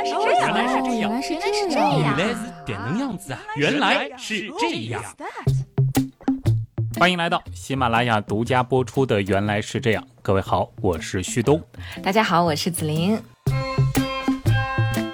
来是这样，原来是这样原来是原来是这这样。原来是点能样子啊！原来是这样。欢迎来到喜马拉雅独家播出的《原来是这样》，各位好，我是旭东。大家好，我是子琳。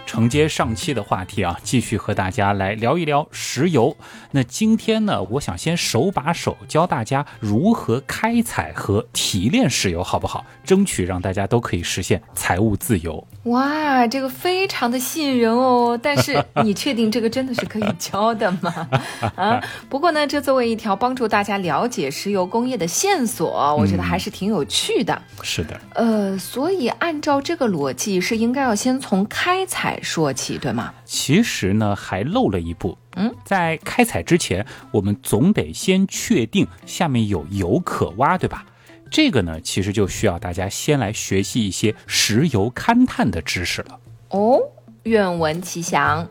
承接上期的话题啊，继续和大家来聊一聊石油。那今天呢，我想先手把手教大家如何开采和提炼石油，好不好？争取让大家都可以实现财务自由。哇，这个非常的吸引人哦！但是 你确定这个真的是可以教的吗？啊，不过呢，这作为一条帮助大家了解石油工业的线索，我觉得还是挺有趣的。是的，呃，所以按照这个逻辑，是应该要先从开采说起，对吗？其实呢，还漏了一步。嗯，在开采之前，我们总得先确定下面有油可挖，对吧？这个呢，其实就需要大家先来学习一些石油勘探的知识了。哦，愿闻其详。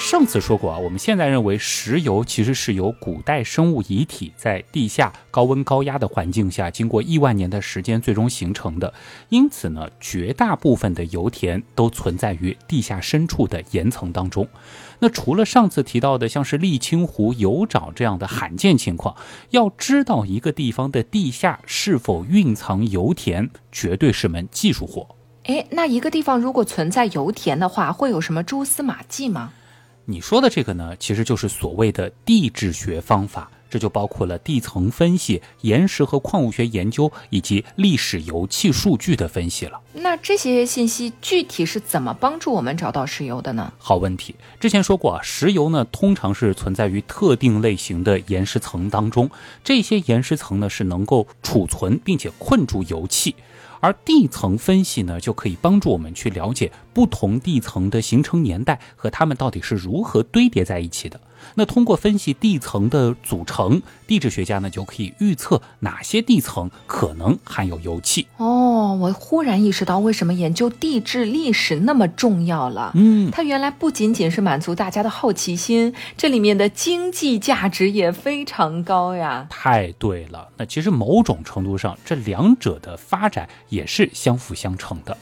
上次说过啊，我们现在认为石油其实是由古代生物遗体在地下高温高压的环境下，经过亿万年的时间最终形成的。因此呢，绝大部分的油田都存在于地下深处的岩层当中。那除了上次提到的像是沥青湖油沼这样的罕见情况，要知道一个地方的地下是否蕴藏油田，绝对是门技术活。哎，那一个地方如果存在油田的话，会有什么蛛丝马迹吗？你说的这个呢，其实就是所谓的地质学方法，这就包括了地层分析、岩石和矿物学研究以及历史油气数据的分析了。那这些信息具体是怎么帮助我们找到石油的呢？好问题，之前说过啊，石油呢通常是存在于特定类型的岩石层当中，这些岩石层呢是能够储存并且困住油气。而地层分析呢，就可以帮助我们去了解不同地层的形成年代和它们到底是如何堆叠在一起的。那通过分析地层的组成，地质学家呢就可以预测哪些地层可能含有油气。哦，我忽然意识到为什么研究地质历史那么重要了。嗯，它原来不仅仅是满足大家的好奇心，这里面的经济价值也非常高呀。太对了。那其实某种程度上，这两者的发展也是相辅相成的。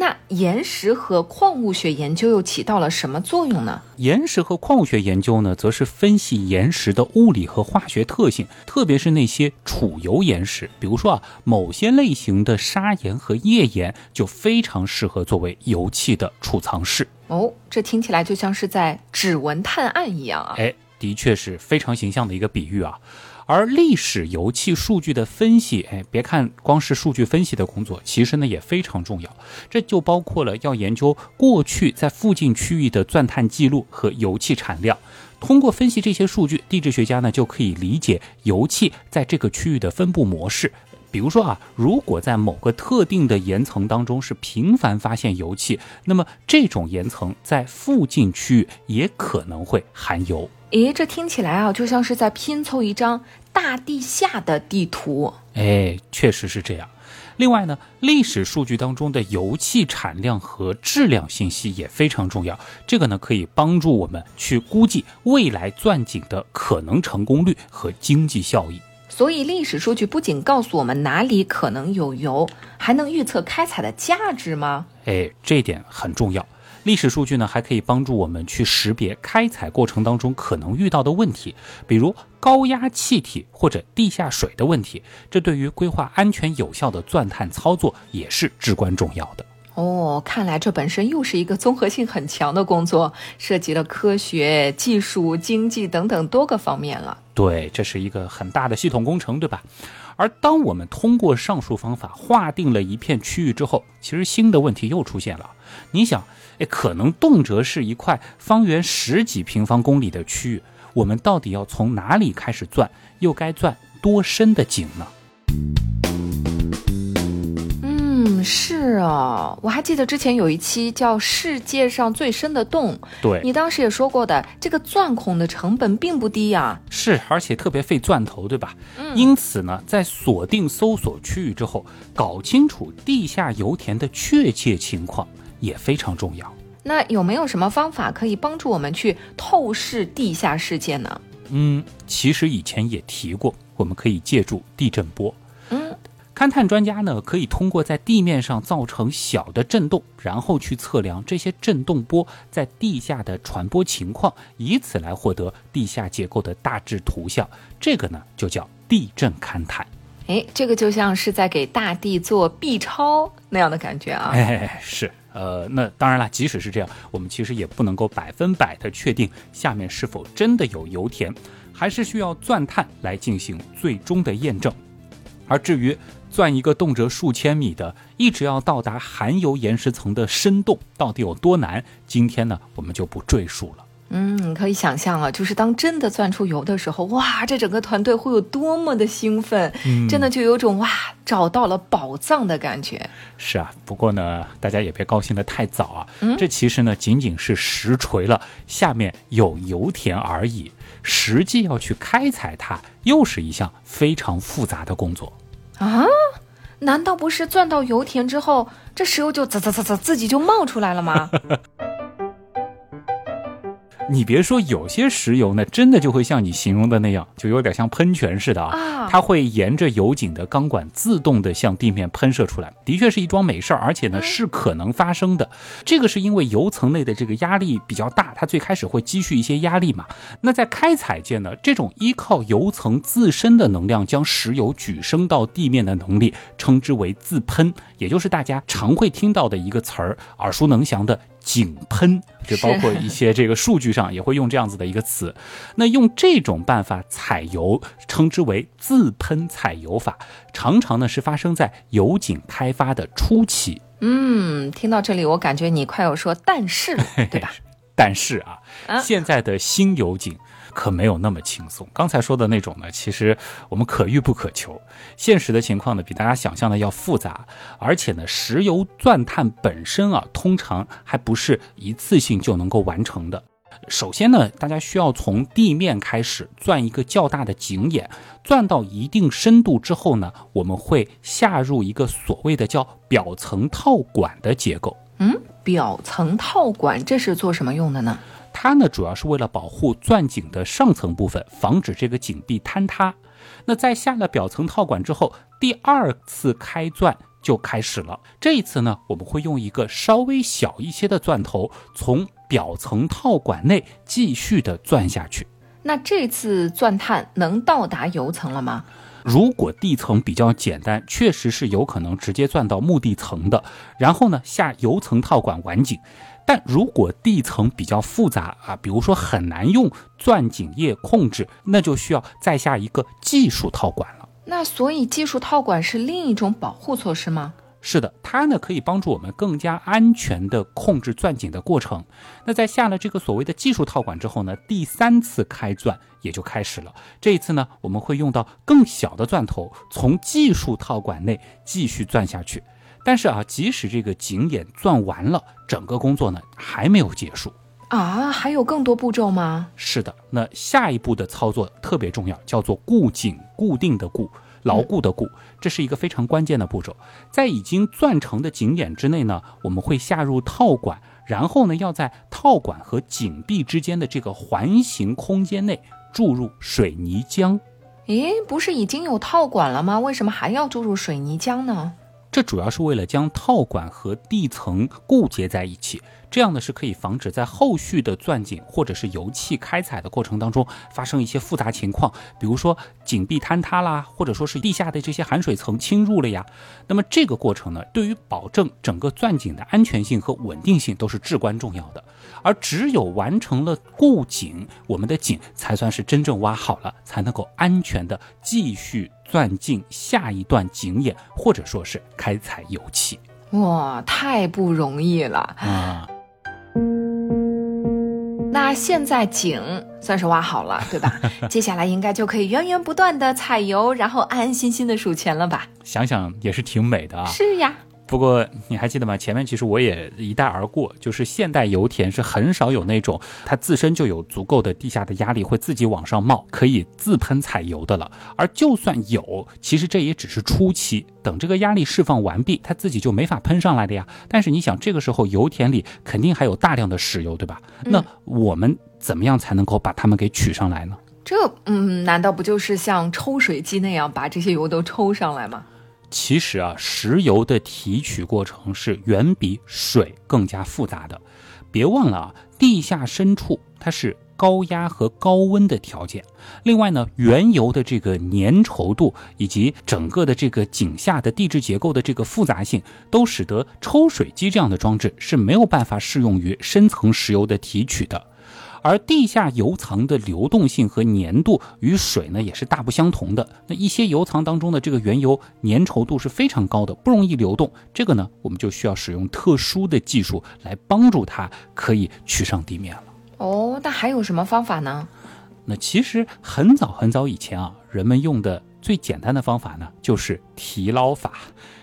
那岩石和矿物学研究又起到了什么作用呢？岩石和矿物学研究呢，则是分析岩石的物理和化学特性，特别是那些储油岩石，比如说啊，某些类型的砂岩和页岩就非常适合作为油气的储藏室。哦，这听起来就像是在指纹探案一样啊！哎，的确是非常形象的一个比喻啊。而历史油气数据的分析，哎，别看光是数据分析的工作，其实呢也非常重要。这就包括了要研究过去在附近区域的钻探记录和油气产量。通过分析这些数据，地质学家呢就可以理解油气在这个区域的分布模式。比如说啊，如果在某个特定的岩层当中是频繁发现油气，那么这种岩层在附近区域也可能会含油。诶，这听起来啊，就像是在拼凑一张大地下的地图。哎，确实是这样。另外呢，历史数据当中的油气产量和质量信息也非常重要。这个呢，可以帮助我们去估计未来钻井的可能成功率和经济效益。所以，历史数据不仅告诉我们哪里可能有油，还能预测开采的价值吗？哎，这一点很重要。历史数据呢，还可以帮助我们去识别开采过程当中可能遇到的问题，比如高压气体或者地下水的问题。这对于规划安全有效的钻探操作也是至关重要的。哦，看来这本身又是一个综合性很强的工作，涉及了科学、技术、经济等等多个方面了。对，这是一个很大的系统工程，对吧？而当我们通过上述方法划定了一片区域之后，其实新的问题又出现了。你想，哎，可能动辄是一块方圆十几平方公里的区域，我们到底要从哪里开始钻，又该钻多深的井呢？嗯，是啊，我还记得之前有一期叫《世界上最深的洞》，对，你当时也说过的，这个钻孔的成本并不低呀、是，而且特别费钻头，对吧？嗯因此呢，在锁定搜索区域之后，搞清楚地下油田的确切情况也非常重要。那有没有什么方法可以帮助我们去透视地下世界呢？嗯，其实以前也提过，我们可以借助地震波。嗯，勘探专家呢，可以通过在地面上造成小的震动，然后去测量这些震动波在地下的传播情况，以此来获得地下结构的大致图像。这个呢，就叫地震勘探。哎，这个就像是在给大地做 B 超那样的感觉啊！哎，是，呃，那当然了，即使是这样，我们其实也不能够百分百的确定下面是否真的有油田，还是需要钻探来进行最终的验证。而至于钻一个动辄数千米的，一直要到达含油岩石层的深洞到底有多难，今天呢，我们就不赘述了。嗯，可以想象啊，就是当真的钻出油的时候，哇，这整个团队会有多么的兴奋，真的就有种哇找到了宝藏的感觉。是啊，不过呢，大家也别高兴的太早啊，这其实呢仅仅是实锤了下面有油田而已，实际要去开采它，又是一项非常复杂的工作啊！难道不是钻到油田之后，这石油就啧啧啧啧自己就冒出来了吗？你别说，有些石油呢，真的就会像你形容的那样，就有点像喷泉似的啊。它会沿着油井的钢管自动的向地面喷射出来，的确是一桩美事儿，而且呢是可能发生的。这个是因为油层内的这个压力比较大，它最开始会积蓄一些压力嘛。那在开采界呢，这种依靠油层自身的能量将石油举升到地面的能力，称之为自喷，也就是大家常会听到的一个词儿，耳熟能详的。井喷，就包括一些这个数据上也会用这样子的一个词。那用这种办法采油，称之为自喷采油法，常常呢是发生在油井开发的初期。嗯，听到这里，我感觉你快要说但是了，对吧？但是啊，现在的新油井。可没有那么轻松。刚才说的那种呢，其实我们可遇不可求。现实的情况呢，比大家想象的要复杂。而且呢，石油钻探本身啊，通常还不是一次性就能够完成的。首先呢，大家需要从地面开始钻一个较大的井眼，钻到一定深度之后呢，我们会下入一个所谓的叫表层套管的结构。嗯，表层套管这是做什么用的呢？它呢，主要是为了保护钻井的上层部分，防止这个井壁坍塌。那在下了表层套管之后，第二次开钻就开始了。这一次呢，我们会用一个稍微小一些的钻头，从表层套管内继续的钻下去。那这次钻探能到达油层了吗？如果地层比较简单，确实是有可能直接钻到墓地层的。然后呢，下油层套管完井。但如果地层比较复杂啊，比如说很难用钻井液控制，那就需要再下一个技术套管了。那所以技术套管是另一种保护措施吗？是的，它呢可以帮助我们更加安全的控制钻井的过程。那在下了这个所谓的技术套管之后呢，第三次开钻也就开始了。这一次呢，我们会用到更小的钻头，从技术套管内继续钻下去。但是啊，即使这个井眼钻完了，整个工作呢还没有结束啊，还有更多步骤吗？是的，那下一步的操作特别重要，叫做固井，固定的固，牢固的固，这是一个非常关键的步骤。在已经钻成的井眼之内呢，我们会下入套管，然后呢要在套管和井壁之间的这个环形空间内注入水泥浆。诶，不是已经有套管了吗？为什么还要注入水泥浆呢？这主要是为了将套管和地层固结在一起，这样呢是可以防止在后续的钻井或者是油气开采的过程当中发生一些复杂情况，比如说井壁坍塌啦，或者说是地下的这些含水层侵入了呀。那么这个过程呢，对于保证整个钻井的安全性和稳定性都是至关重要的。而只有完成了固井，我们的井才算是真正挖好了，才能够安全的继续。钻进下一段井眼，或者说是开采油气，哇，太不容易了啊！那现在井算是挖好了，对吧？接下来应该就可以源源不断的采油，然后安安心心的数钱了吧？想想也是挺美的啊！是呀。不过你还记得吗？前面其实我也一带而过，就是现代油田是很少有那种它自身就有足够的地下的压力会自己往上冒，可以自喷采油的了。而就算有，其实这也只是初期，等这个压力释放完毕，它自己就没法喷上来的呀。但是你想，这个时候油田里肯定还有大量的石油，对吧？那我们怎么样才能够把它们给取上来呢？这，嗯，难道不就是像抽水机那样把这些油都抽上来吗？其实啊，石油的提取过程是远比水更加复杂的。别忘了啊，地下深处它是高压和高温的条件。另外呢，原油的这个粘稠度以及整个的这个井下的地质结构的这个复杂性，都使得抽水机这样的装置是没有办法适用于深层石油的提取的。而地下油藏的流动性和粘度与水呢也是大不相同的。那一些油藏当中的这个原油粘稠度是非常高的，不容易流动。这个呢，我们就需要使用特殊的技术来帮助它可以取上地面了。哦，那还有什么方法呢？那其实很早很早以前啊，人们用的最简单的方法呢，就是提捞法，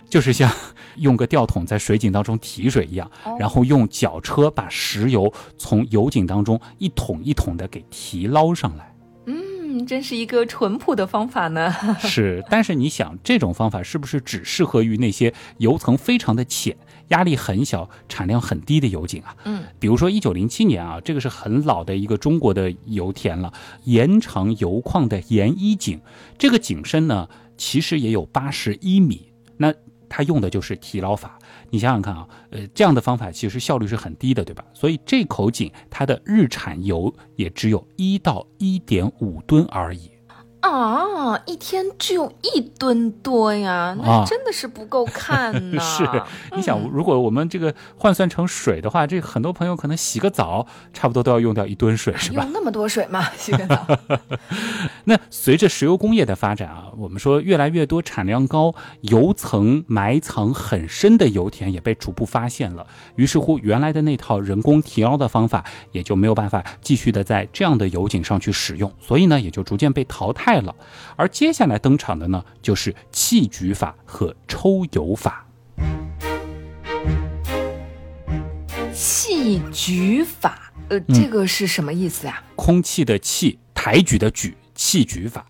就是像用个吊桶在水井当中提水一样，然后用绞车把石油从油井当中一桶一桶的给提捞上来。嗯，真是一个淳朴的方法呢。是，但是你想，这种方法是不是只适合于那些油层非常的浅？压力很小、产量很低的油井啊，嗯，比如说一九零七年啊，这个是很老的一个中国的油田了，延长油矿的延一井，这个井深呢其实也有八十一米，那它用的就是提捞法。你想想看啊，呃，这样的方法其实效率是很低的，对吧？所以这口井它的日产油也只有一到一点五吨而已。啊，一天只有一吨多呀，那真的是不够看呢。是，你想，如果我们这个换算成水的话，这很多朋友可能洗个澡，差不多都要用掉一吨水，是吧？用那么多水吗？洗个澡？那随着石油工业的发展啊，我们说越来越多产量高、油层埋藏很深的油田也被逐步发现了。于是乎，原来的那套人工提捞的方法也就没有办法继续的在这样的油井上去使用，所以呢，也就逐渐被淘汰。太了，而接下来登场的呢，就是气举法和抽油法。气举法，呃，这个是什么意思呀？空气的气，抬举的举，气举法，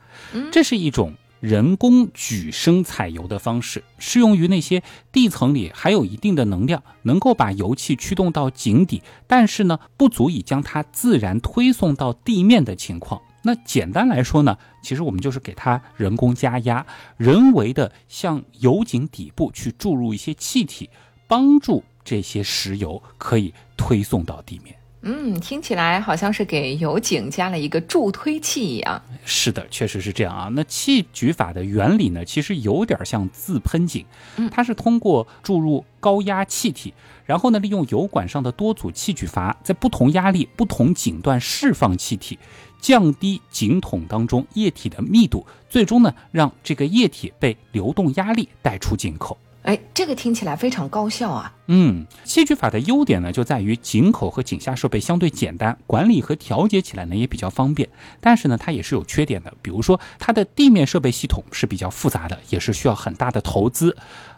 这是一种人工举升采油的方式，适用于那些地层里还有一定的能量，能够把油气驱动到井底，但是呢，不足以将它自然推送到地面的情况。那简单来说呢，其实我们就是给它人工加压，人为的向油井底部去注入一些气体，帮助这些石油可以推送到地面。嗯，听起来好像是给油井加了一个助推器一样。是的，确实是这样啊。那气举法的原理呢，其实有点像自喷井，它是通过注入高压气体，然后呢，利用油管上的多组气举阀，在不同压力、不同井段释放气体。降低井筒当中液体的密度，最终呢，让这个液体被流动压力带出井口。哎，这个听起来非常高效啊。嗯，戏剧法的优点呢，就在于井口和井下设备相对简单，管理和调节起来呢也比较方便。但是呢，它也是有缺点的，比如说它的地面设备系统是比较复杂的，也是需要很大的投资。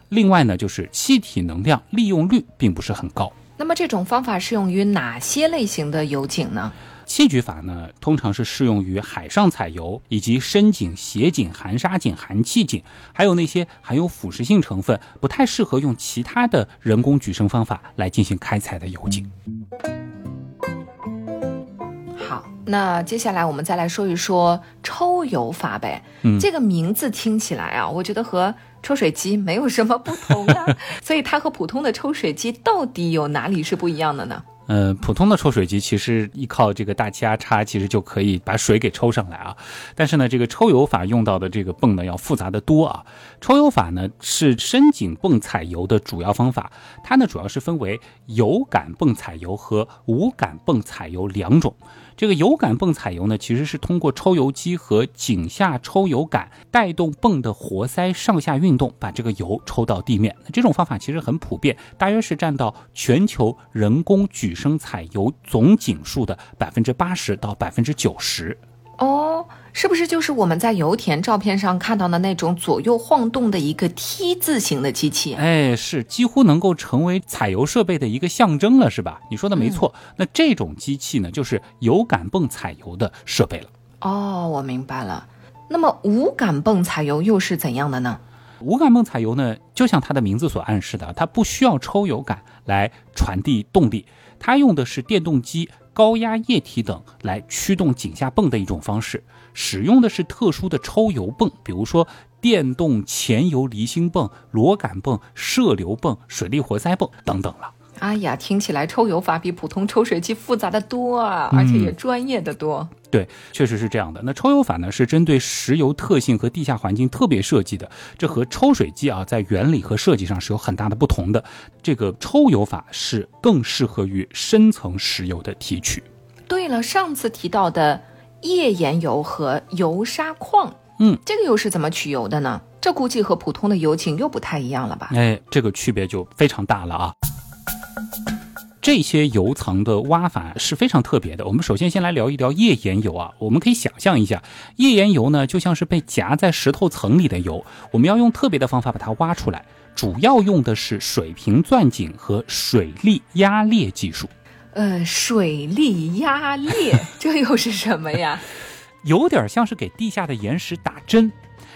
另外呢，就是气体能量利用率并不是很高。那么这种方法适用于哪些类型的油井呢？气举法呢，通常是适用于海上采油，以及深井、斜井、含沙井、含气井，还有那些含有腐蚀性成分、不太适合用其他的人工举升方法来进行开采的油井。好，那接下来我们再来说一说抽油法呗。嗯，这个名字听起来啊，我觉得和抽水机没有什么不同啊，所以它和普通的抽水机到底有哪里是不一样的呢？呃，普通的抽水机其实依靠这个大气压差，其实就可以把水给抽上来啊。但是呢，这个抽油法用到的这个泵呢要复杂的多啊。抽油法呢是深井泵采油的主要方法，它呢主要是分为有感泵采油和无感泵采油两种。这个有感泵采油呢，其实是通过抽油机和井下抽油杆带动泵的活塞上下运动，把这个油抽到地面。这种方法其实很普遍，大约是占到全球人工举升采油总井数的百分之八十到百分之九十。哦，是不是就是我们在油田照片上看到的那种左右晃动的一个 T 字形的机器？哎，是几乎能够成为采油设备的一个象征了，是吧？你说的没错。那这种机器呢，就是油感泵采油的设备了。哦，我明白了。那么无感泵采油又是怎样的呢？无感泵采油呢，就像它的名字所暗示的，它不需要抽油杆来传递动力，它用的是电动机。高压液体等来驱动井下泵的一种方式，使用的是特殊的抽油泵，比如说电动前油离心泵、螺杆泵、射流泵、水力活塞泵等等了。哎呀，听起来抽油法比普通抽水机复杂的多啊，而且也专业的多。对，确实是这样的。那抽油法呢，是针对石油特性和地下环境特别设计的，这和抽水机啊，在原理和设计上是有很大的不同的。这个抽油法是更适合于深层石油的提取。对了，上次提到的页岩油和油砂矿，嗯，这个又是怎么取油的呢？这估计和普通的油井又不太一样了吧？哎，这个区别就非常大了啊。这些油层的挖法是非常特别的。我们首先先来聊一聊页岩油啊，我们可以想象一下，页岩油呢就像是被夹在石头层里的油，我们要用特别的方法把它挖出来，主要用的是水平钻井和水力压裂技术。呃，水力压裂，这又是什么呀？有点像是给地下的岩石打针，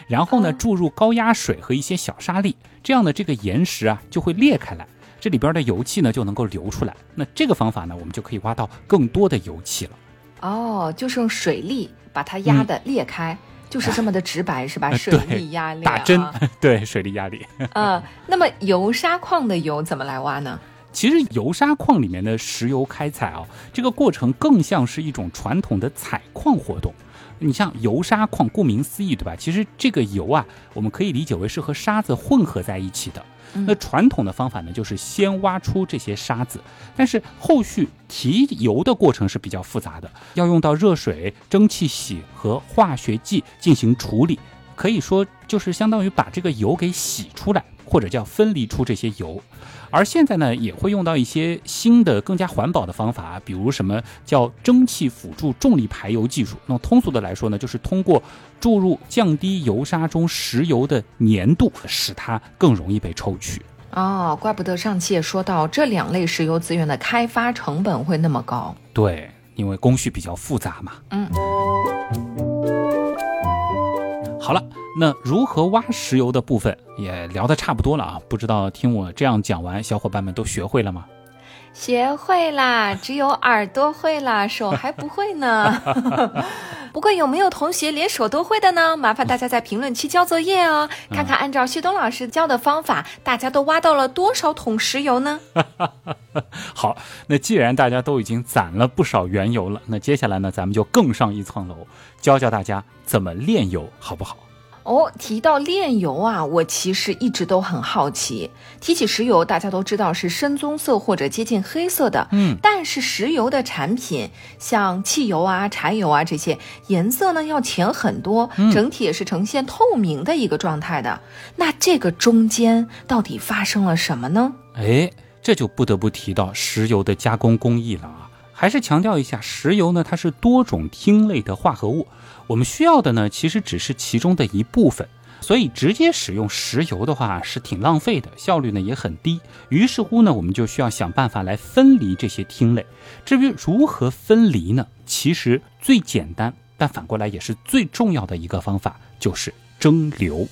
然后呢注入高压水和一些小沙粒，这样的这个岩石啊就会裂开来。这里边的油气呢就能够流出来，那这个方法呢，我们就可以挖到更多的油气了。哦，就是用水力把它压的裂开，就是这么的直白，是吧？水力压力，打针，对，水力压力。呃，那么油砂矿的油怎么来挖呢？其实油砂矿里面的石油开采啊，这个过程更像是一种传统的采矿活动。你像油砂矿，顾名思义，对吧？其实这个油啊，我们可以理解为是和沙子混合在一起的。那传统的方法呢，就是先挖出这些沙子，但是后续提油的过程是比较复杂的，要用到热水、蒸汽洗和化学剂进行处理，可以说就是相当于把这个油给洗出来。或者叫分离出这些油，而现在呢，也会用到一些新的、更加环保的方法，比如什么叫蒸汽辅助重力排油技术。那么通俗的来说呢，就是通过注入降低油砂中石油的粘度，使它更容易被抽取。哦，怪不得上期也说到这两类石油资源的开发成本会那么高。对，因为工序比较复杂嘛。嗯。好了。那如何挖石油的部分也聊得差不多了啊？不知道听我这样讲完，小伙伴们都学会了吗？学会啦，只有耳朵会啦，手还不会呢。不过有没有同学连手都会的呢？麻烦大家在评论区交作业哦，看看按照旭东老师教的方法，大家都挖到了多少桶石油呢？好，那既然大家都已经攒了不少原油了，那接下来呢，咱们就更上一层楼，教教大家怎么炼油，好不好？哦，提到炼油啊，我其实一直都很好奇。提起石油，大家都知道是深棕色或者接近黑色的，嗯，但是石油的产品，像汽油啊、柴油啊这些，颜色呢要浅很多，整体也是呈现透明的一个状态的。那这个中间到底发生了什么呢？哎，这就不得不提到石油的加工工艺了啊。还是强调一下，石油呢，它是多种烃类的化合物。我们需要的呢，其实只是其中的一部分，所以直接使用石油的话是挺浪费的，效率呢也很低。于是乎呢，我们就需要想办法来分离这些烃类。至于如何分离呢？其实最简单，但反过来也是最重要的一个方法，就是蒸馏。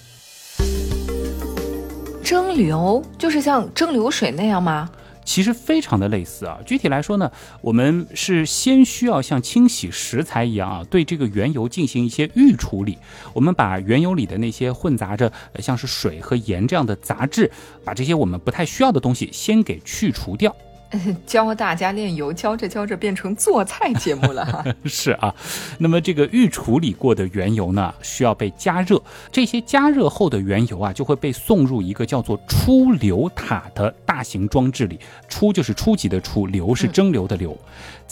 蒸馏就是像蒸馏水那样吗？其实非常的类似啊，具体来说呢，我们是先需要像清洗食材一样啊，对这个原油进行一些预处理。我们把原油里的那些混杂着像是水和盐这样的杂质，把这些我们不太需要的东西先给去除掉。教大家炼油，教着教着变成做菜节目了哈。是啊，那么这个预处理过的原油呢，需要被加热。这些加热后的原油啊，就会被送入一个叫做出流塔的大型装置里。初就是初级的初，流是蒸馏的流。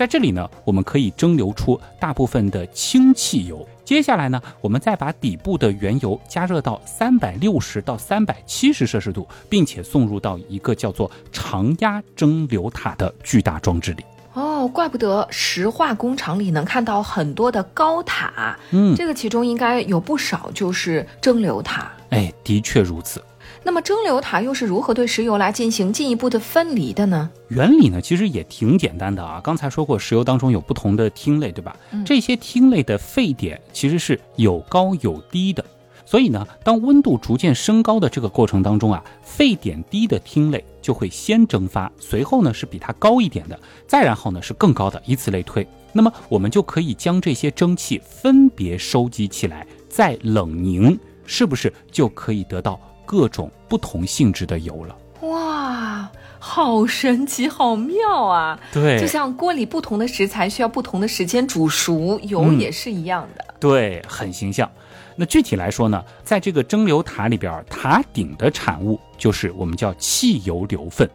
在这里呢，我们可以蒸馏出大部分的氢汽油。接下来呢，我们再把底部的原油加热到三百六十到三百七十摄氏度，并且送入到一个叫做常压蒸馏塔的巨大装置里。哦，怪不得石化工厂里能看到很多的高塔。嗯，这个其中应该有不少就是蒸馏塔。哎，的确如此。那么蒸馏塔又是如何对石油来进行进一步的分离的呢？原理呢，其实也挺简单的啊。刚才说过，石油当中有不同的烃类，对吧？这些烃类的沸点其实是有高有低的。所以呢，当温度逐渐升高的这个过程当中啊，沸点低的烃类就会先蒸发，随后呢是比它高一点的，再然后呢是更高的，以此类推。那么我们就可以将这些蒸汽分别收集起来，再冷凝。是不是就可以得到各种不同性质的油了？哇，好神奇，好妙啊！对，就像锅里不同的食材需要不同的时间煮熟，油嗯也是一样的。对，很形象。那具体来说呢，在这个蒸馏塔里边，塔顶的产物就是我们叫汽油流分，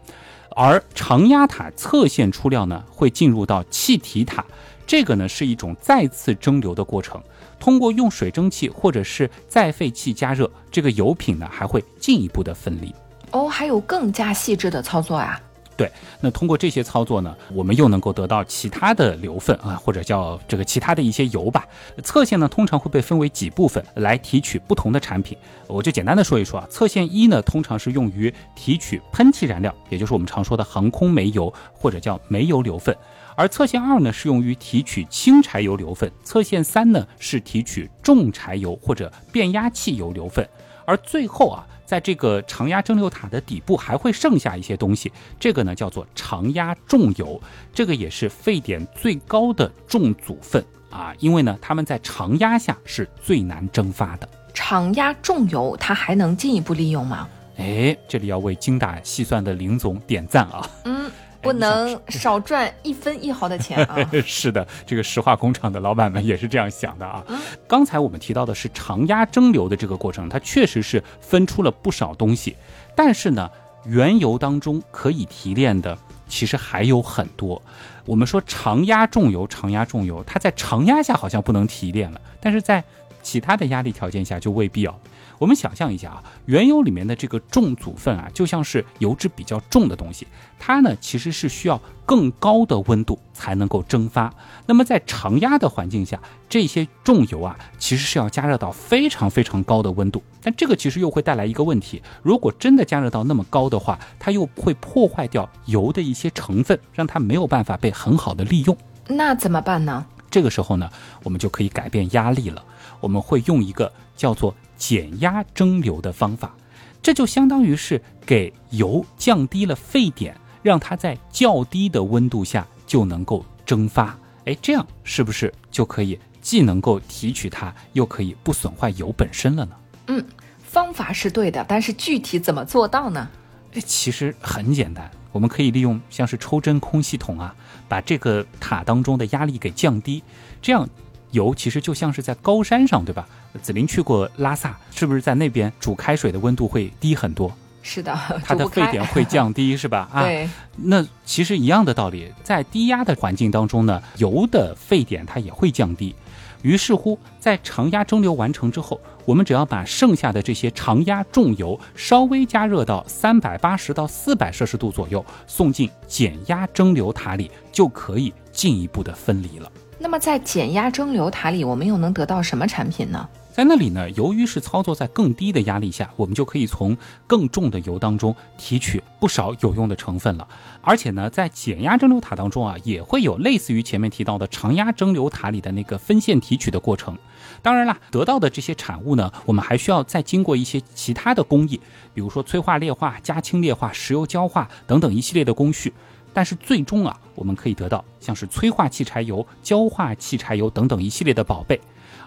而常压塔侧线出料呢，会进入到气体塔，这个呢是一种再次蒸馏的过程。通过用水蒸气或者是再沸气加热，这个油品呢还会进一步的分离。哦，还有更加细致的操作啊！对，那通过这些操作呢，我们又能够得到其他的流分啊，或者叫这个其他的一些油吧。侧线呢，通常会被分为几部分来提取不同的产品。我就简单的说一说啊，侧线一呢，通常是用于提取喷气燃料，也就是我们常说的航空煤油或者叫煤油硫分。而侧线二呢，是用于提取轻柴油馏分；侧线三呢，是提取重柴油或者变压器油馏分。而最后啊，在这个常压蒸馏塔的底部还会剩下一些东西，这个呢叫做常压重油，这个也是沸点最高的重组分啊，因为呢它们在常压下是最难蒸发的。常压重油，它还能进一步利用吗？哎，这里要为精打细算的林总点赞啊！嗯，不能少赚一分一毫的钱啊！是的，这个石化工厂的老板们也是这样想的啊。刚才我们提到的是常压蒸馏的这个过程，它确实是分出了不少东西，但是呢，原油当中可以提炼的其实还有很多。我们说常压重油，常压重油，它在常压下好像不能提炼了，但是在其他的压力条件下就未必哦。我们想象一下啊，原油里面的这个重组分啊，就像是油脂比较重的东西，它呢其实是需要更高的温度才能够蒸发。那么在常压的环境下，这些重油啊，其实是要加热到非常非常高的温度。但这个其实又会带来一个问题：如果真的加热到那么高的话，它又会破坏掉油的一些成分，让它没有办法被很好的利用。那怎么办呢？这个时候呢，我们就可以改变压力了。我们会用一个叫做减压蒸馏的方法，这就相当于是给油降低了沸点，让它在较低的温度下就能够蒸发。哎，这样是不是就可以既能够提取它，又可以不损坏油本身了呢？嗯，方法是对的，但是具体怎么做到呢？哎，其实很简单，我们可以利用像是抽真空系统啊，把这个塔当中的压力给降低，这样。油其实就像是在高山上，对吧？紫林去过拉萨，是不是在那边煮开水的温度会低很多？是的，它的沸点会降低，是吧？啊，对。那其实一样的道理，在低压的环境当中呢，油的沸点它也会降低。于是乎，在常压蒸馏完成之后，我们只要把剩下的这些常压重油稍微加热到三百八十到四百摄氏度左右，送进减压蒸馏塔里，就可以进一步的分离了。那么在减压蒸馏塔里，我们又能得到什么产品呢？在那里呢，由于是操作在更低的压力下，我们就可以从更重的油当中提取不少有用的成分了。而且呢，在减压蒸馏塔当中啊，也会有类似于前面提到的常压蒸馏塔里的那个分线提取的过程。当然啦，得到的这些产物呢，我们还需要再经过一些其他的工艺，比如说催化裂化、加氢裂化、石油焦化等等一系列的工序。但是最终啊，我们可以得到像是催化气柴油、焦化气柴油等等一系列的宝贝。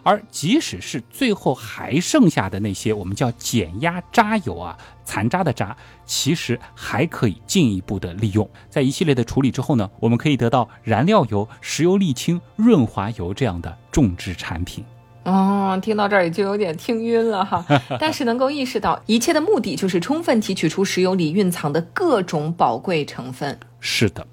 而即使是最后还剩下的那些我们叫减压渣油啊，残渣的渣，其实还可以进一步的利用。在一系列的处理之后呢，我们可以得到燃料油、石油沥青、润滑油这样的种植产品。哦，听到这儿也就有点听晕了哈。但是能够意识到，一切的目的就是充分提取出石油里蕴藏的各种宝贵成分。是的。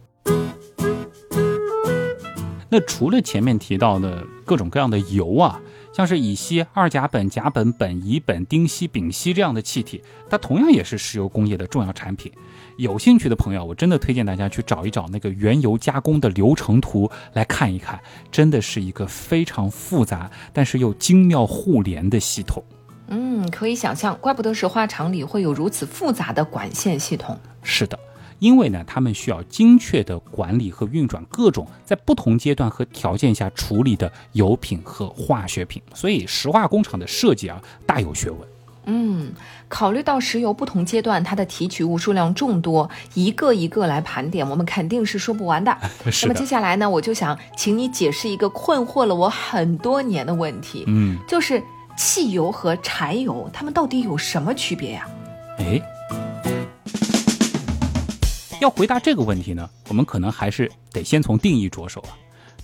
那除了前面提到的各种各样的油啊，像是乙烯、二甲苯、甲苯、苯乙苯、丁烯、丙烯这样的气体，它同样也是石油工业的重要产品。有兴趣的朋友，我真的推荐大家去找一找那个原油加工的流程图来看一看，真的是一个非常复杂但是又精妙互联的系统。嗯，可以想象，怪不得石化厂里会有如此复杂的管线系统。是的。因为呢，他们需要精确的管理和运转各种在不同阶段和条件下处理的油品和化学品，所以石化工厂的设计啊大有学问。嗯，考虑到石油不同阶段它的提取物数量众多，一个一个来盘点，我们肯定是说不完 的。那么接下来呢，我就想请你解释一个困惑了我很多年的问题，嗯，就是汽油和柴油它们到底有什么区别呀？哎，要回答这个问题呢，我们可能还是得先从定义着手啊。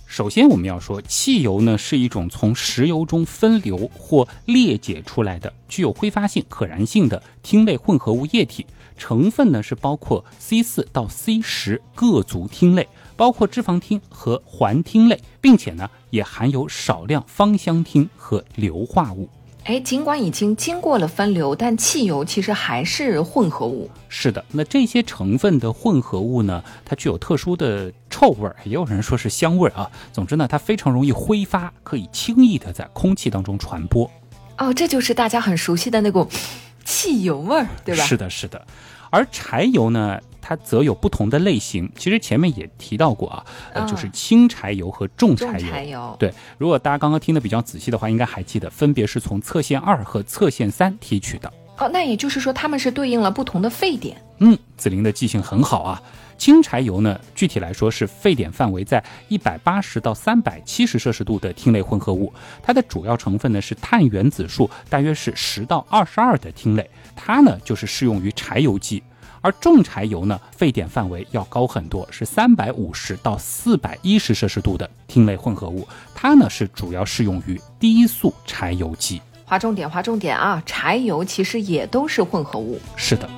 首先，我们要说，汽油呢是一种从石油中分流或裂解出来的具有挥发性、可燃性的烃类混合物液体，成分呢是包括 C 四到 C 十各族烃类，包括脂肪烃和环烃类，并且呢也含有少量芳香烃和硫化物。哎，尽管已经经过了分流，但汽油其实还是混合物。是的，那这些成分的混合物呢，它具有特殊的臭味儿，也有人说是香味儿啊。总之呢，它非常容易挥发，可以轻易的在空气当中传播。哦，这就是大家很熟悉的那股 汽油味儿，对吧？是的，是的。而柴油呢？它则有不同的类型，其实前面也提到过啊，呃，就是轻柴油和重柴油。重柴油。对，如果大家刚刚听的比较仔细的话，应该还记得，分别是从侧线二和侧线三提取的。哦，那也就是说，它们是对应了不同的沸点。嗯，紫菱的记性很好啊。轻柴油呢，具体来说是沸点范围在一百八十到三百七十摄氏度的烃类混合物，它的主要成分呢是碳原子数大约是十到二十二的烃类，它呢就是适用于柴油机。而重柴油呢，沸点范围要高很多，是三百五十到四百一十摄氏度的烃类混合物。它呢是主要适用于低速柴油机。划重点，划重点啊！柴油其实也都是混合物。是的。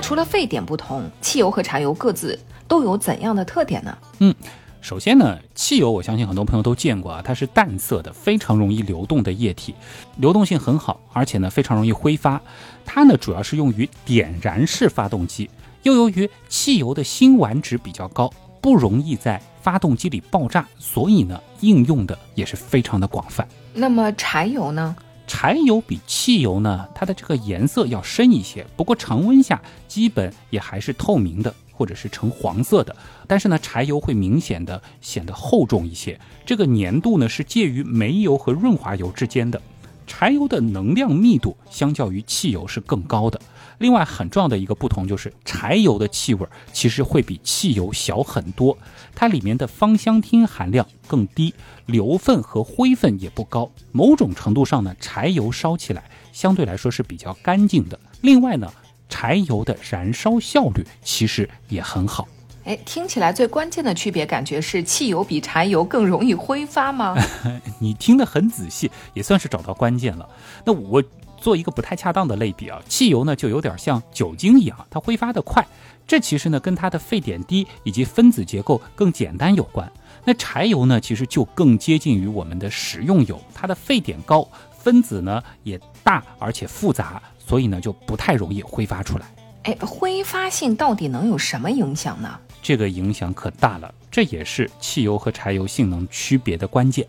那除了沸点不同，汽油和柴油各自都有怎样的特点呢？嗯。首先呢，汽油我相信很多朋友都见过啊，它是淡色的，非常容易流动的液体，流动性很好，而且呢非常容易挥发。它呢主要是用于点燃式发动机，又由于汽油的辛烷值比较高，不容易在发动机里爆炸，所以呢应用的也是非常的广泛。那么柴油呢？柴油比汽油呢，它的这个颜色要深一些，不过常温下基本也还是透明的。或者是呈黄色的，但是呢，柴油会明显的显得厚重一些。这个粘度呢是介于煤油和润滑油之间的。柴油的能量密度相较于汽油是更高的。另外，很重要的一个不同就是，柴油的气味其实会比汽油小很多，它里面的芳香烃含量更低，硫分和灰分也不高。某种程度上呢，柴油烧起来相对来说是比较干净的。另外呢。柴油的燃烧效率其实也很好，哎，听起来最关键的区别感觉是汽油比柴油更容易挥发吗？你听得很仔细，也算是找到关键了。那我做一个不太恰当的类比啊，汽油呢就有点像酒精一样，它挥发的快，这其实呢跟它的沸点低以及分子结构更简单有关。那柴油呢其实就更接近于我们的食用油，它的沸点高，分子呢也大而且复杂。所以呢，就不太容易挥发出来。哎，挥发性到底能有什么影响呢？这个影响可大了，这也是汽油和柴油性能区别的关键。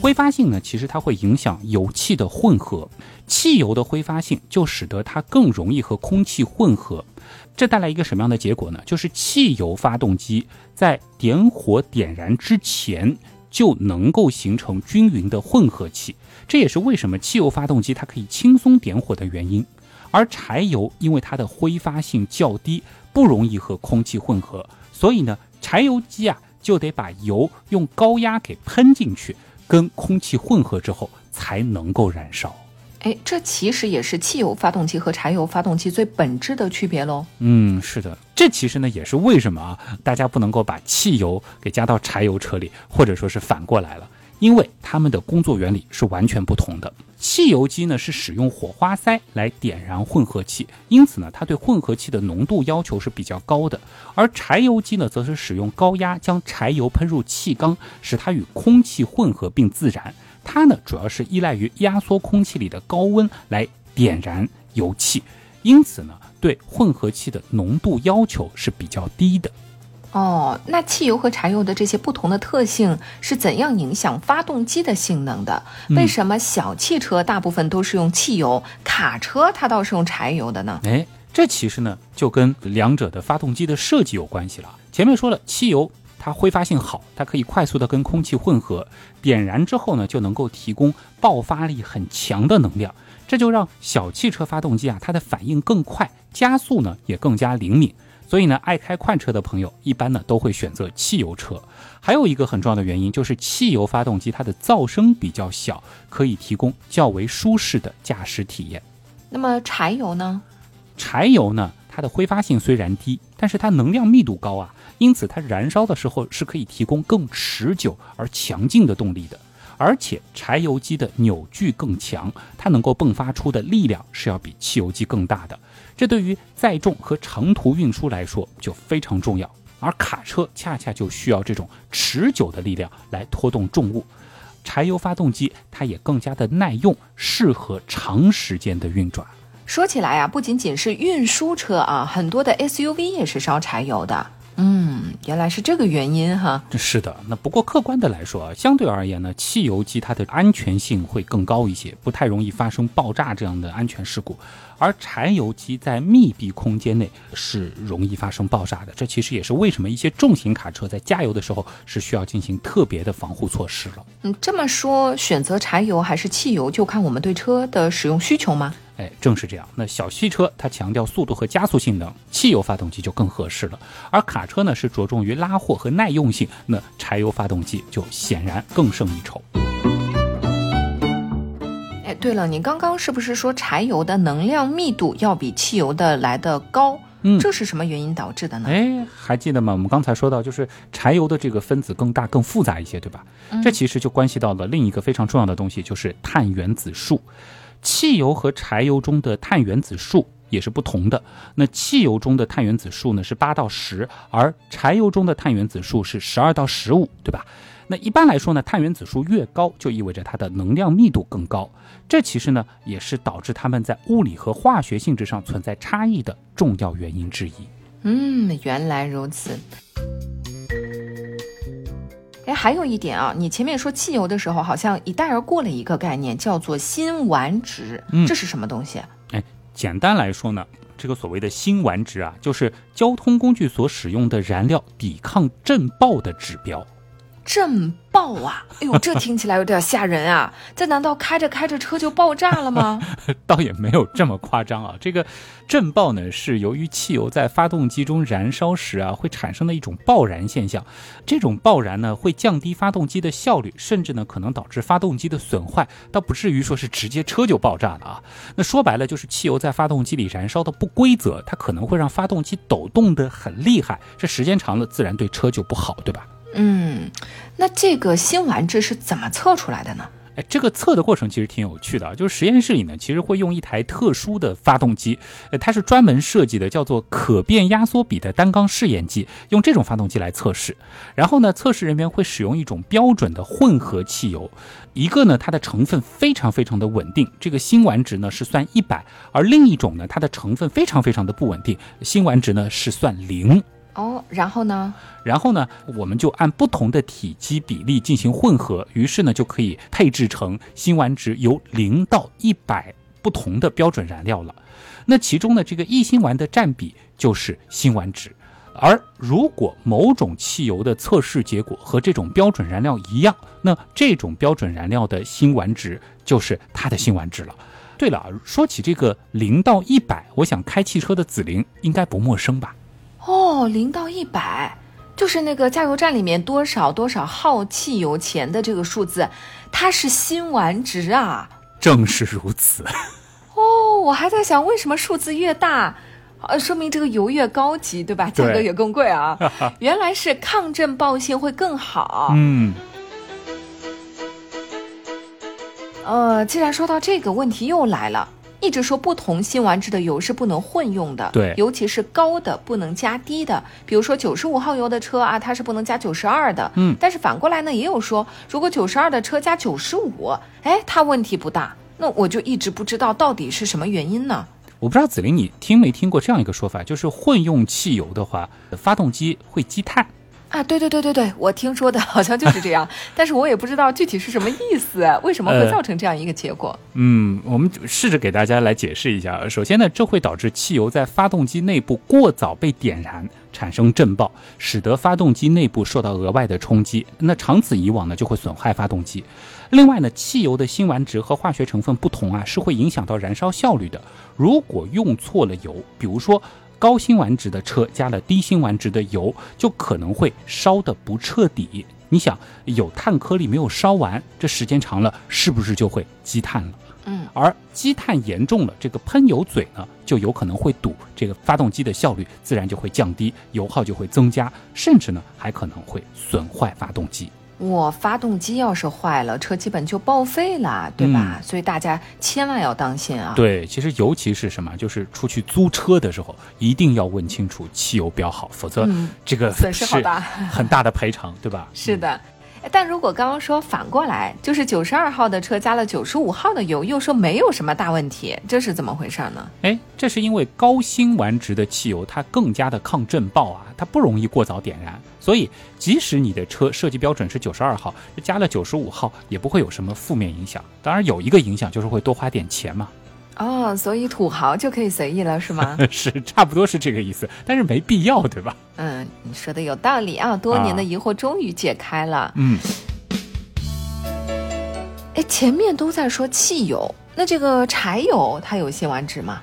挥发性呢，其实它会影响油气的混合。汽油的挥发性就使得它更容易和空气混合，这带来一个什么样的结果呢？就是汽油发动机在点火点燃之前。就能够形成均匀的混合气，这也是为什么汽油发动机它可以轻松点火的原因。而柴油因为它的挥发性较低，不容易和空气混合，所以呢，柴油机啊就得把油用高压给喷进去，跟空气混合之后才能够燃烧。哎，这其实也是汽油发动机和柴油发动机最本质的区别喽。嗯，是的，这其实呢也是为什么啊，大家不能够把汽油给加到柴油车里，或者说是反过来了，因为它们的工作原理是完全不同的。汽油机呢是使用火花塞来点燃混合气，因此呢它对混合气的浓度要求是比较高的，而柴油机呢则是使用高压将柴油喷入气缸，使它与空气混合并自燃。它呢，主要是依赖于压缩空气里的高温来点燃油气，因此呢，对混合气的浓度要求是比较低的。哦，那汽油和柴油的这些不同的特性是怎样影响发动机的性能的？为什么小汽车大部分都是用汽油，卡车它倒是用柴油的呢？哎，这其实呢，就跟两者的发动机的设计有关系了。前面说了，汽油。它挥发性好，它可以快速的跟空气混合，点燃之后呢，就能够提供爆发力很强的能量，这就让小汽车发动机啊，它的反应更快，加速呢也更加灵敏。所以呢，爱开快车的朋友一般呢都会选择汽油车。还有一个很重要的原因就是汽油发动机它的噪声比较小，可以提供较为舒适的驾驶体验。那么柴油呢？柴油呢，它的挥发性虽然低，但是它能量密度高啊，因此它燃烧的时候是可以提供更持久而强劲的动力的。而且柴油机的扭矩更强，它能够迸发出的力量是要比汽油机更大的。这对于载重和长途运输来说就非常重要。而卡车恰恰就需要这种持久的力量来拖动重物。柴油发动机它也更加的耐用，适合长时间的运转。说起来啊，不仅仅是运输车啊，很多的 SUV 也是烧柴油的。嗯，原来是这个原因哈。是的，那不过客观的来说啊，相对而言呢，汽油机它的安全性会更高一些，不太容易发生爆炸这样的安全事故。而柴油机在密闭空间内是容易发生爆炸的。这其实也是为什么一些重型卡车在加油的时候是需要进行特别的防护措施了。嗯，这么说，选择柴油还是汽油，就看我们对车的使用需求吗？哎，正是这样。那小汽车它强调速度和加速性能，汽油发动机就更合适了。而卡车呢是着重于拉货和耐用性，那柴油发动机就显然更胜一筹。哎，对了，你刚刚是不是说柴油的能量密度要比汽油的来的高？嗯，这是什么原因导致的呢？哎，还记得吗？我们刚才说到，就是柴油的这个分子更大、更复杂一些，对吧？这其实就关系到了另一个非常重要的东西，就是碳原子数。汽油和柴油中的碳原子数也是不同的。那汽油中的碳原子数呢是八到十，而柴油中的碳原子数是十二到十五，对吧？那一般来说呢，碳原子数越高，就意味着它的能量密度更高。这其实呢也是导致它们在物理和化学性质上存在差异的重要原因之一。嗯，原来如此。哎，还有一点啊，你前面说汽油的时候，好像一带而过了一个概念，叫做辛烷值。嗯，这是什么东西？哎，简单来说呢，这个所谓的辛烷值啊，就是交通工具所使用的燃料抵抗震爆的指标。震爆啊！哎呦，这听起来有点吓人啊！这难道开着开着车就爆炸了吗？倒也没有这么夸张啊。这个震爆呢，是由于汽油在发动机中燃烧时啊，会产生的一种爆燃现象。这种爆燃呢，会降低发动机的效率，甚至呢，可能导致发动机的损坏，倒不至于说是直接车就爆炸了啊。那说白了，就是汽油在发动机里燃烧的不规则，它可能会让发动机抖动的很厉害。这时间长了，自然对车就不好，对吧？嗯，那这个辛烷值是怎么测出来的呢？哎，这个测的过程其实挺有趣的，就是实验室里呢，其实会用一台特殊的发动机，呃，它是专门设计的，叫做可变压缩比的单缸试验机，用这种发动机来测试。然后呢，测试人员会使用一种标准的混合汽油，一个呢，它的成分非常非常的稳定，这个辛烷值呢是算一百，而另一种呢，它的成分非常非常的不稳定，辛烷值呢是算零。哦，然后呢？然后呢，我们就按不同的体积比例进行混合，于是呢，就可以配置成辛烷值由零到一百不同的标准燃料了。那其中呢，这个异辛烷的占比就是辛烷值。而如果某种汽油的测试结果和这种标准燃料一样，那这种标准燃料的辛烷值就是它的辛烷值了。对了，说起这个零到一百，我想开汽车的紫菱应该不陌生吧？哦，零到一百，就是那个加油站里面多少多少耗汽油钱的这个数字，它是辛烷值啊。正是如此。哦，我还在想，为什么数字越大，呃，说明这个油越高级，对吧？价格也更贵啊。原来是抗震爆性会更好。嗯。呃，既然说到这个问题，又来了。一直说不同辛烷值的油是不能混用的，对，尤其是高的不能加低的。比如说九十五号油的车啊，它是不能加九十二的。嗯，但是反过来呢，也有说如果九十二的车加九十五，哎，它问题不大。那我就一直不知道到底是什么原因呢？我不知道子菱你听没听过这样一个说法，就是混用汽油的话，发动机会积碳。啊，对对对对对，我听说的好像就是这样，但是我也不知道具体是什么意思，为什么会造成这样一个结果？嗯，我们试着给大家来解释一下。首先呢，这会导致汽油在发动机内部过早被点燃，产生震爆，使得发动机内部受到额外的冲击。那长此以往呢，就会损害发动机。另外呢，汽油的辛烷值和化学成分不同啊，是会影响到燃烧效率的。如果用错了油，比如说。高辛烷值的车加了低辛烷值的油，就可能会烧得不彻底。你想，有碳颗粒没有烧完，这时间长了，是不是就会积碳了？嗯，而积碳严重了，这个喷油嘴呢，就有可能会堵，这个发动机的效率自然就会降低，油耗就会增加，甚至呢，还可能会损坏发动机。我发动机要是坏了，车基本就报废了，对吧？所以大家千万要当心啊！对，其实尤其是什么，就是出去租车的时候，一定要问清楚汽油标号，否则这个损失好大，很大的赔偿，对吧？是的。但如果刚刚说反过来，就是九十二号的车加了九十五号的油，又说没有什么大问题，这是怎么回事呢？哎，这是因为高辛烷值的汽油它更加的抗震爆啊，它不容易过早点燃，所以即使你的车设计标准是九十二号，加了九十五号也不会有什么负面影响。当然有一个影响就是会多花点钱嘛。哦，所以土豪就可以随意了，是吗？是，差不多是这个意思，但是没必要，对吧？嗯，你说的有道理啊，多年的疑惑终于解开了。嗯，哎，前面都在说汽油，那这个柴油它有限完值吗？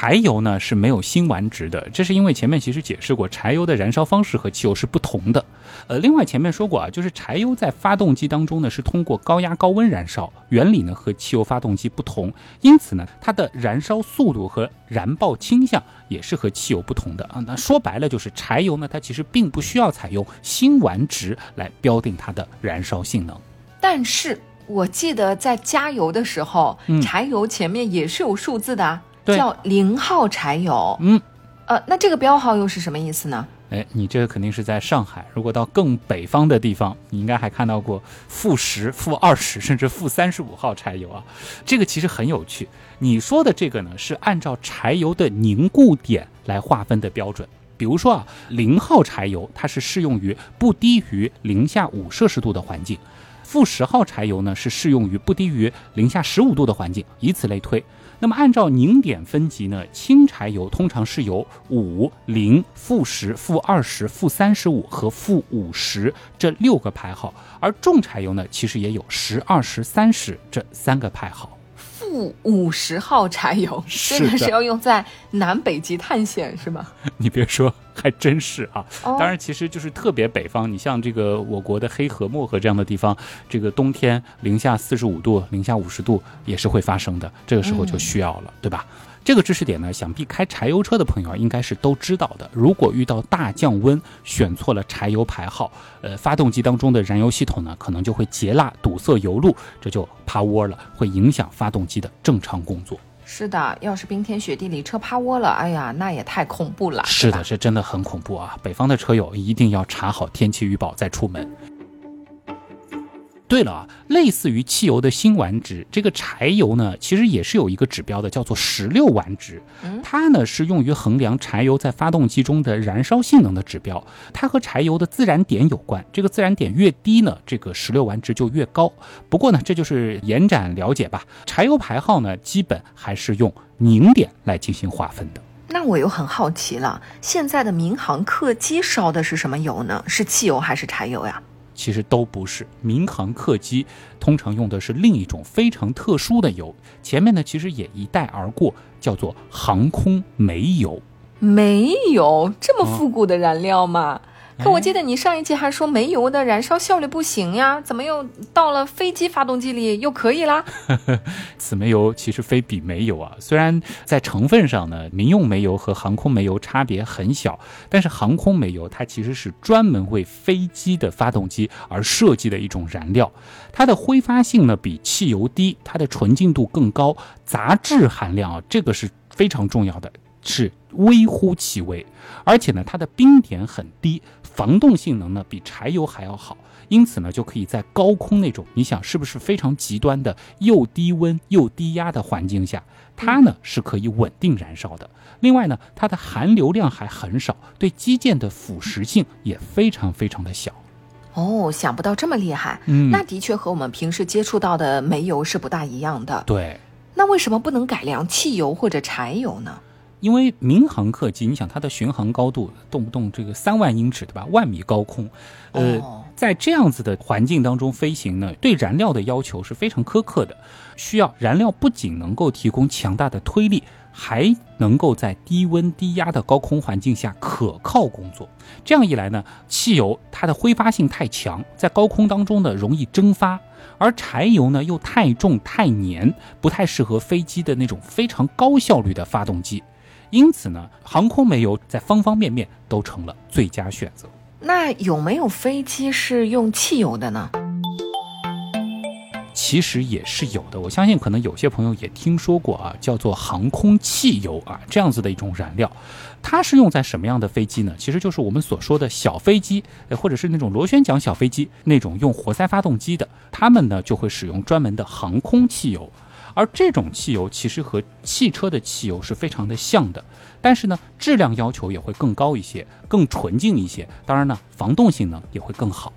柴油呢是没有辛烷值的，这是因为前面其实解释过，柴油的燃烧方式和汽油是不同的。呃，另外前面说过啊，就是柴油在发动机当中呢是通过高压高温燃烧，原理呢和汽油发动机不同，因此呢它的燃烧速度和燃爆倾向也是和汽油不同的啊。那说白了就是柴油呢它其实并不需要采用辛烷值来标定它的燃烧性能，但是我记得在加油的时候，柴油前面也是有数字的。叫零号柴油，嗯，呃，那这个标号又是什么意思呢？哎，你这个肯定是在上海。如果到更北方的地方，你应该还看到过负十、负二十，甚至负三十五号柴油啊。这个其实很有趣。你说的这个呢，是按照柴油的凝固点来划分的标准。比如说啊，零号柴油它是适用于不低于零下五摄氏度的环境，负十号柴油呢是适用于不低于零下十五度的环境，以此类推。那么按照凝点分级呢，轻柴油通常是由五、零、负十、负二十、负三十五和负五十这六个排号，而重柴油呢，其实也有十、二十、三十这三个排号。负五十号柴油，真的是要用在南北极探险是吗？你别说，还真是啊。当然，其实就是特别北方，你像这个我国的黑河、漠河这样的地方，这个冬天零下四十五度、零下五十度也是会发生的，这个时候就需要了，对吧？这个知识点呢，想必开柴油车的朋友应该是都知道的。如果遇到大降温，选错了柴油排号，呃，发动机当中的燃油系统呢，可能就会结蜡堵塞油路，这就趴窝了，会影响发动机的正常工作。是的，要是冰天雪地里车趴窝了，哎呀，那也太恐怖了。是的，这真的很恐怖啊！北方的车友一定要查好天气预报再出门。对了啊，类似于汽油的辛烷值，这个柴油呢，其实也是有一个指标的，叫做十六烷值。它呢是用于衡量柴油在发动机中的燃烧性能的指标。它和柴油的自燃点有关，这个自燃点越低呢，这个十六烷值就越高。不过呢，这就是延展了解吧。柴油排号呢，基本还是用凝点来进行划分的。那我又很好奇了，现在的民航客机烧的是什么油呢？是汽油还是柴油呀？其实都不是，民航客机通常用的是另一种非常特殊的油。前面呢，其实也一带而过，叫做航空煤油。煤油这么复古的燃料吗？可我记得你上一期还说煤油的燃烧效率不行呀，怎么又到了飞机发动机里又可以啦？此煤油其实非彼煤油啊，虽然在成分上呢，民用煤油和航空煤油差别很小，但是航空煤油它其实是专门为飞机的发动机而设计的一种燃料，它的挥发性呢比汽油低，它的纯净度更高，杂质含量啊这个是非常重要的。是微乎其微，而且呢，它的冰点很低，防冻性能呢比柴油还要好，因此呢，就可以在高空那种你想是不是非常极端的又低温又低压的环境下，它呢是可以稳定燃烧的。另外呢，它的含硫量还很少，对基建的腐蚀性也非常非常的小。哦，想不到这么厉害，嗯，那的确和我们平时接触到的煤油是不大一样的。对，那为什么不能改良汽油或者柴油呢？因为民航客机，你想它的巡航高度动不动这个三万英尺，对吧？万米高空，呃，在这样子的环境当中飞行呢，对燃料的要求是非常苛刻的，需要燃料不仅能够提供强大的推力，还能够在低温低压的高空环境下可靠工作。这样一来呢，汽油它的挥发性太强，在高空当中呢容易蒸发。而柴油呢又太重太黏，不太适合飞机的那种非常高效率的发动机，因此呢，航空煤油在方方面面都成了最佳选择。那有没有飞机是用汽油的呢？其实也是有的，我相信可能有些朋友也听说过啊，叫做航空汽油啊这样子的一种燃料，它是用在什么样的飞机呢？其实就是我们所说的小飞机，或者是那种螺旋桨小飞机那种用活塞发动机的，他们呢就会使用专门的航空汽油，而这种汽油其实和汽车的汽油是非常的像的，但是呢质量要求也会更高一些，更纯净一些，当然呢防冻性能也会更好。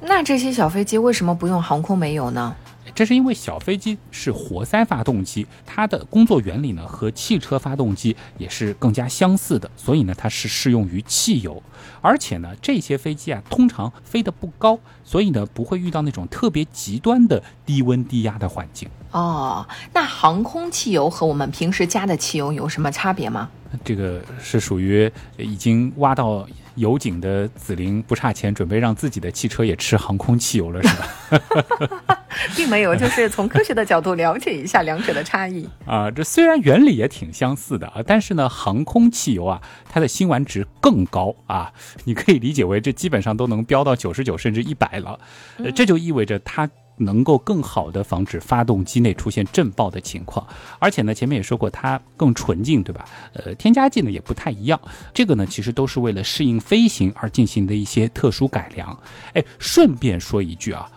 那这些小飞机为什么不用航空煤油呢？这是因为小飞机是活塞发动机，它的工作原理呢和汽车发动机也是更加相似的，所以呢它是适用于汽油。而且呢这些飞机啊通常飞得不高，所以呢不会遇到那种特别极端的低温低压的环境。哦，那航空汽油和我们平时加的汽油有什么差别吗？这个是属于已经挖到油井的紫菱不差钱，准备让自己的汽车也吃航空汽油了，是吧？并没有，就是从科学的角度了解一下两者的差异 啊。这虽然原理也挺相似的啊，但是呢，航空汽油啊，它的辛烷值更高啊。你可以理解为这基本上都能飙到九十九甚至一百了，呃，这就意味着它。能够更好的防止发动机内出现震爆的情况，而且呢，前面也说过它更纯净，对吧？呃，添加剂呢也不太一样，这个呢其实都是为了适应飞行而进行的一些特殊改良。哎，顺便说一句啊，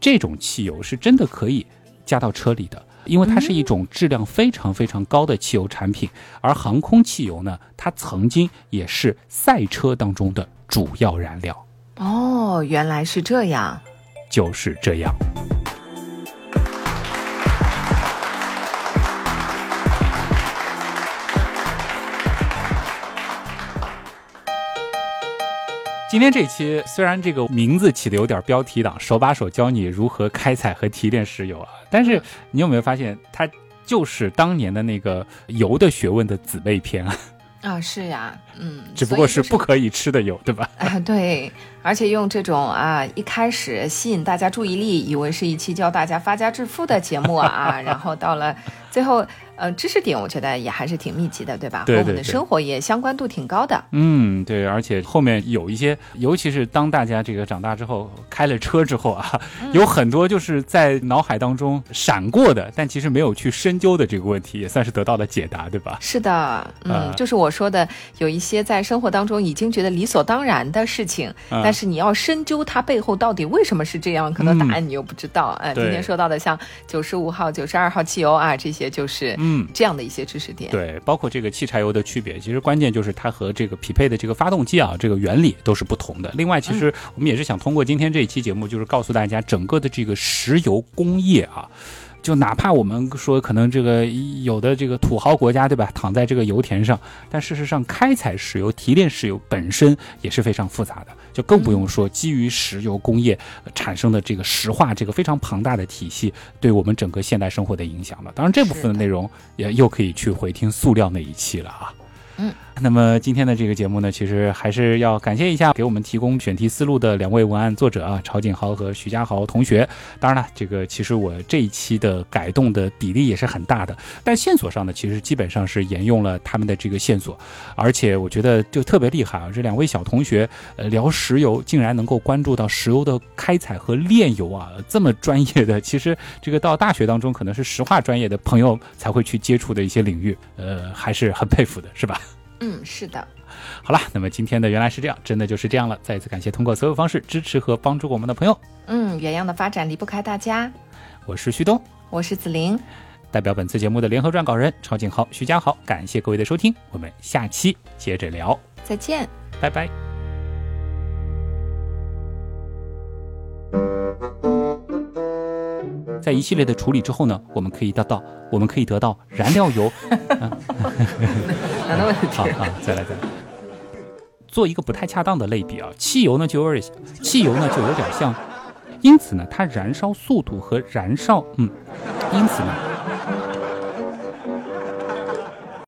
这种汽油是真的可以加到车里的，因为它是一种质量非常非常高的汽油产品。而航空汽油呢，它曾经也是赛车当中的主要燃料。哦，原来是这样。就是这样。今天这期虽然这个名字起的有点标题党，手把手教你如何开采和提炼石油啊，但是你有没有发现，它就是当年的那个油的学问的姊妹篇啊？啊，是呀，嗯，只不过是不可以吃的油，对吧？啊，对，而且用这种啊，一开始吸引大家注意力，以为是一期教大家发家致富的节目啊，然后到了最后。呃，知识点我觉得也还是挺密集的，对吧？和我们的生活也相关度挺高的。嗯，对，而且后面有一些，尤其是当大家这个长大之后，开了车之后啊，有很多就是在脑海当中闪过的，但其实没有去深究的这个问题，也算是得到了解答，对吧？是的，嗯，就是我说的，有一些在生活当中已经觉得理所当然的事情，但是你要深究它背后到底为什么是这样，可能答案你又不知道。哎，今天说到的像九十五号、九十二号汽油啊，这些就是。嗯，这样的一些知识点，对，包括这个汽柴油的区别，其实关键就是它和这个匹配的这个发动机啊，这个原理都是不同的。另外，其实我们也是想通过今天这一期节目，就是告诉大家，整个的这个石油工业啊。就哪怕我们说可能这个有的这个土豪国家对吧，躺在这个油田上，但事实上开采石油、提炼石油本身也是非常复杂的，就更不用说基于石油工业产生的这个石化这个非常庞大的体系对我们整个现代生活的影响了。当然，这部分的内容也又可以去回听塑料那一期了啊。嗯。那么今天的这个节目呢，其实还是要感谢一下给我们提供选题思路的两位文案作者啊，曹景豪和徐家豪同学。当然了，这个其实我这一期的改动的比例也是很大的，但线索上呢，其实基本上是沿用了他们的这个线索，而且我觉得就特别厉害啊！这两位小同学呃聊石油，竟然能够关注到石油的开采和炼油啊，这么专业的，其实这个到大学当中可能是石化专业的朋友才会去接触的一些领域，呃，还是很佩服的，是吧？嗯，是的。好了，那么今天的原来是这样，真的就是这样了。再一次感谢通过所有方式支持和帮助我们的朋友。嗯，原样的发展离不开大家。我是旭东，我是子玲，代表本次节目的联合撰稿人超景豪、徐家豪，感谢各位的收听，我们下期接着聊，再见，拜拜。在一系列的处理之后呢，我们可以得到，我们可以得到燃料油。好好，再来再来。做一个不太恰当的类比啊，汽油呢就有点，汽油呢就有点像，因此呢，它燃烧速度和燃烧，嗯，因此呢。